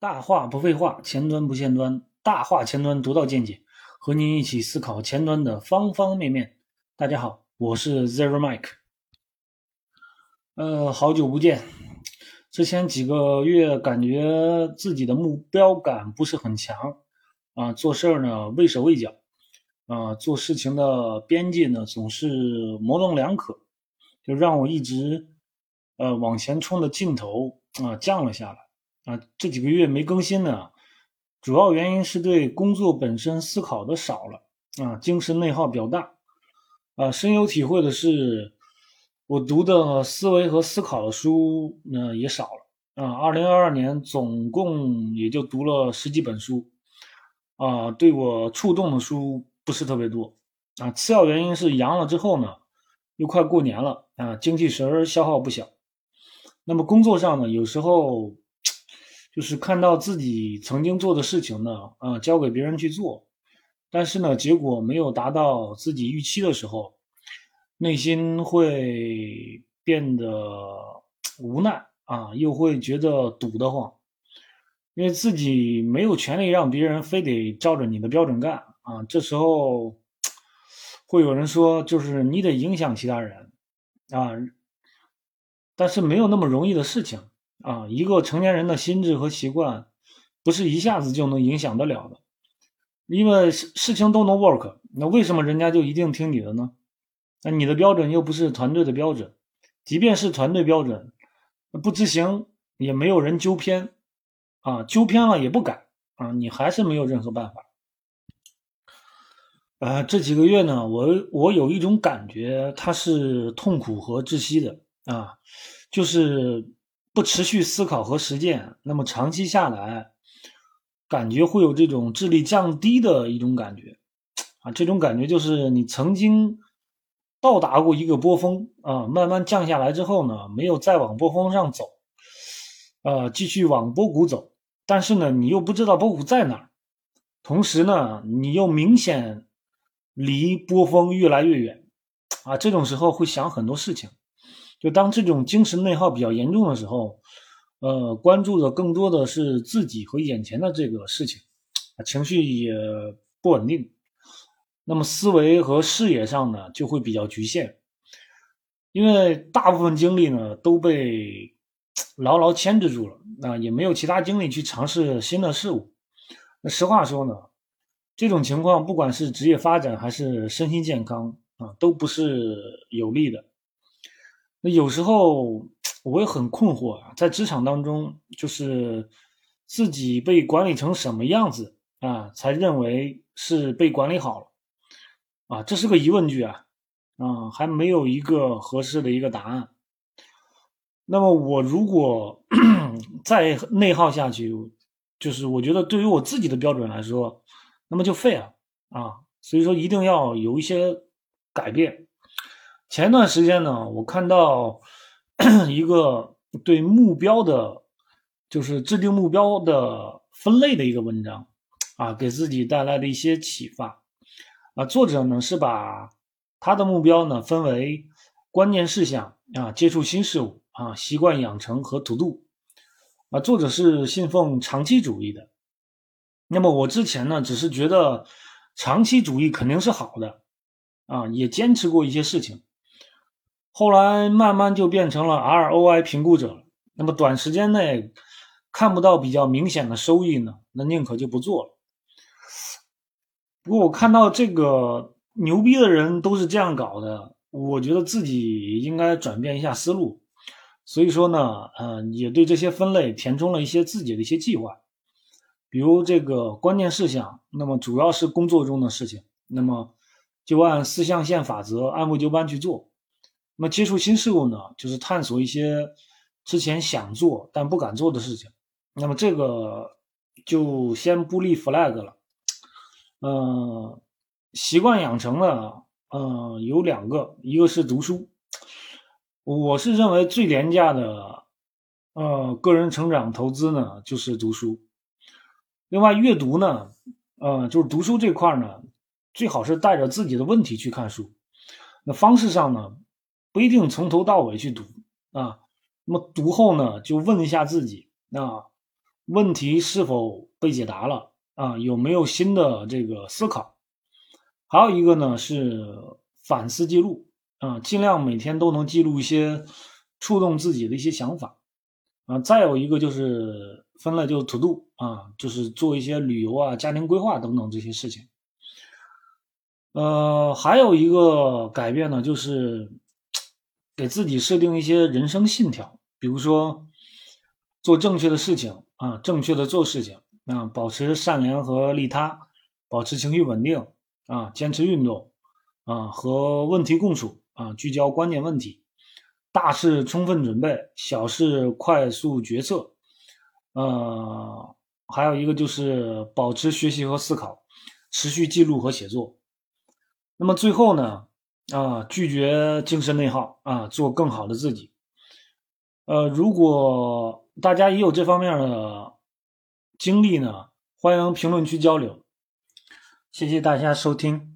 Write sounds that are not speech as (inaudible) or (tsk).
大话不废话，前端不限端，大话前端独到见解，和您一起思考前端的方方面面。大家好，我是 Zero Mike。呃，好久不见，之前几个月感觉自己的目标感不是很强啊，做事儿呢畏手畏脚啊，做事情的边界呢总是模棱两可，就让我一直呃往前冲的劲头啊降了下来。啊，这几个月没更新呢，主要原因是对工作本身思考的少了啊，精神内耗比较大啊。深有体会的是，我读的思维和思考的书呢也少了啊。二零二二年总共也就读了十几本书啊，对我触动的书不是特别多啊。次要原因是阳了之后呢，又快过年了啊，精气神消耗不小。那么工作上呢，有时候。就是看到自己曾经做的事情呢，啊，交给别人去做，但是呢，结果没有达到自己预期的时候，内心会变得无奈啊，又会觉得堵得慌，因为自己没有权利让别人非得照着你的标准干啊。这时候会有人说，就是你得影响其他人啊，但是没有那么容易的事情。啊，一个成年人的心智和习惯，不是一下子就能影响得了的，因为事事情都能 work，那为什么人家就一定听你的呢？那你的标准又不是团队的标准，即便是团队标准，不执行也没有人纠偏，啊，纠偏了也不改，啊，你还是没有任何办法。啊，这几个月呢，我我有一种感觉，它是痛苦和窒息的啊，就是。不持续思考和实践，那么长期下来，感觉会有这种智力降低的一种感觉，啊，这种感觉就是你曾经到达过一个波峰啊，慢慢降下来之后呢，没有再往波峰上走，呃，继续往波谷走，但是呢，你又不知道波谷在哪儿，同时呢，你又明显离波峰越来越远，啊，这种时候会想很多事情。就当这种精神内耗比较严重的时候，呃，关注的更多的是自己和眼前的这个事情，情绪也不稳定，那么思维和视野上呢就会比较局限，因为大部分精力呢都被 (tsk) 牢牢牵制住了，那也没有其他精力去尝试新的事物。那实话说呢，这种情况不管是职业发展还是身心健康啊，都不是有利的。那有时候我也很困惑啊，在职场当中，就是自己被管理成什么样子啊，才认为是被管理好了啊？这是个疑问句啊，啊，还没有一个合适的一个答案。那么我如果 (coughs) 再内耗下去，就是我觉得对于我自己的标准来说，那么就废了啊。所以说一定要有一些改变。前段时间呢，我看到 (clears throat) 一个对目标的，就是制定目标的分类的一个文章，啊，给自己带来了一些启发。啊，作者呢是把他的目标呢分为关键事项啊、接触新事物啊、习惯养成和 to do。啊，作者是信奉长期主义的。那么我之前呢，只是觉得长期主义肯定是好的，啊，也坚持过一些事情。后来慢慢就变成了 ROI 评估者。那么短时间内看不到比较明显的收益呢，那宁可就不做了。不过我看到这个牛逼的人都是这样搞的，我觉得自己应该转变一下思路。所以说呢，呃，也对这些分类填充了一些自己的一些计划，比如这个关键事项，那么主要是工作中的事情，那么就按四象限法则按部就班去做。那么接触新事物呢，就是探索一些之前想做但不敢做的事情。那么这个就先不立 flag 了。嗯，习惯养成了，嗯，有两个，一个是读书。我是认为最廉价的，呃，个人成长投资呢，就是读书。另外，阅读呢，呃，就是读书这块呢，最好是带着自己的问题去看书。那方式上呢？不一定从头到尾去读啊，那么读后呢，就问一下自己啊，问题是否被解答了啊？有没有新的这个思考？还有一个呢是反思记录啊，尽量每天都能记录一些触动自己的一些想法啊。再有一个就是分类就 to do 啊，就是做一些旅游啊、家庭规划等等这些事情。呃，还有一个改变呢，就是给自己设定一些人生信条，比如说做正确的事情啊，正确的做事情啊，保持善良和利他，保持情绪稳定啊，坚持运动啊，和问题共处啊，聚焦关键问题，大事充分准备，小事快速决策。呃，还有一个就是保持学习和思考，持续记录和写作。那么最后呢，啊，拒绝精神内耗啊，做更好的自己。呃，如果大家也有这方面的经历呢，欢迎评论区交流。谢谢大家收听。